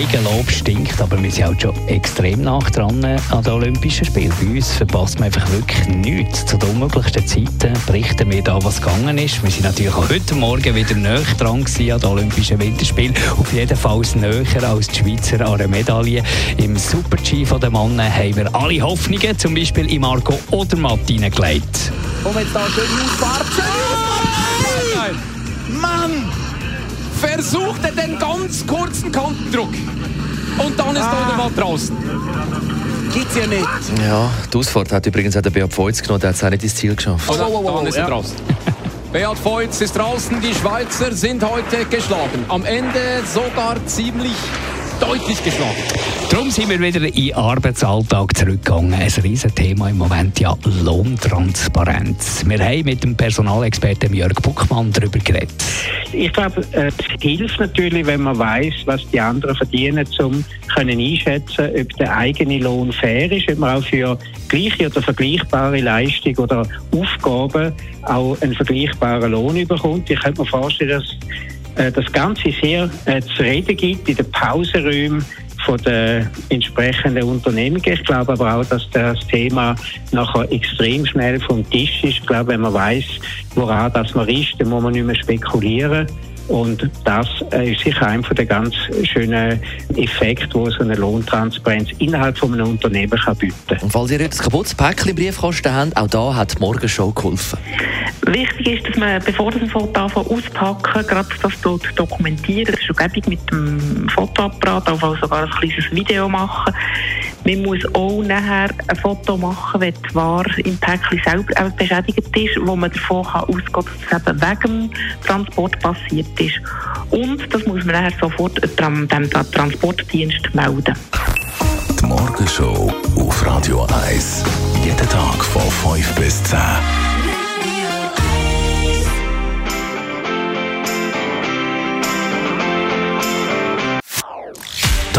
Eigenlob stinkt, aber wir sind halt schon extrem nach dran an den Olympischen Spielen. Bei uns verpasst man einfach wirklich nichts. Zu den unmöglichsten Zeiten berichten wir da, was gegangen ist. Wir sind natürlich auch heute Morgen wieder näher dran an den Olympischen Winterspielen. Auf jeden Fall näher als die Schweizer an einer Medaille. Im Super-G der Männer haben wir alle Hoffnungen, zum Beispiel in Marco Odermatt, hineingelegt. Und jetzt da schön. Mann! Versucht er den ganz kurzen Kantendruck. Und dann ist ah. Odermatt draußen. Gibt's ja nicht. Ja, die Ausfahrt hat übrigens auch der Beat Feutz genommen, der hat es auch nicht ins Ziel geschafft. Oh, oh, oh, oh, dann ist er ja. draußen. Beat Feutz ist draußen, die Schweizer sind heute geschlagen. Am Ende sogar ziemlich deutlich geschlagen. Darum sind wir wieder in den Arbeitsalltag zurückgegangen. Ein riesen Thema im Moment, ja, Lohntransparenz. Wir haben mit dem Personalexperten Jörg Buckmann darüber geredet. Ich glaube, es hilft natürlich, wenn man weiß, was die anderen verdienen, um können einschätzen, ob der eigene Lohn fair ist, ob man auch für gleiche oder vergleichbare Leistung oder Aufgaben auch einen vergleichbaren Lohn bekommt. Ich könnte mir vorstellen, dass äh, das Ganze sehr äh, zu reden gibt in den Pausenräumen von den entsprechenden Unternehmungen. Ich glaube aber auch, dass das Thema nachher extrem schnell vom Tisch ist. Ich glaube, wenn man weiß, woran das man ist, dann muss man nicht mehr spekulieren. Und das äh, ist sicher einer der ganz schönen Effekte, wo so eine Lohntransparenz innerhalb von einem Unternehmen kann bieten kann. Und falls ihr ein kaputtes Päckchen Briefkasten habt, auch da hat die Morgenshow geholfen. Wichtig ist, dass man, bevor das ein Foto auspacken, gerade das dort dokumentiert. Das ist schon mit dem Fotoapparat, auch sogar ein kleines Video machen. Man muss auch nachher ein Foto machen, wenn die Ware im Päckchen selber beschädigt ist, wo man davon ausgehen kann, dass es eben wegen dem Transport passiert ist. Und das muss man nachher sofort dem Transportdienst melden. Die Morgenshow auf Radio 1. Jeden Tag von 5 bis 10.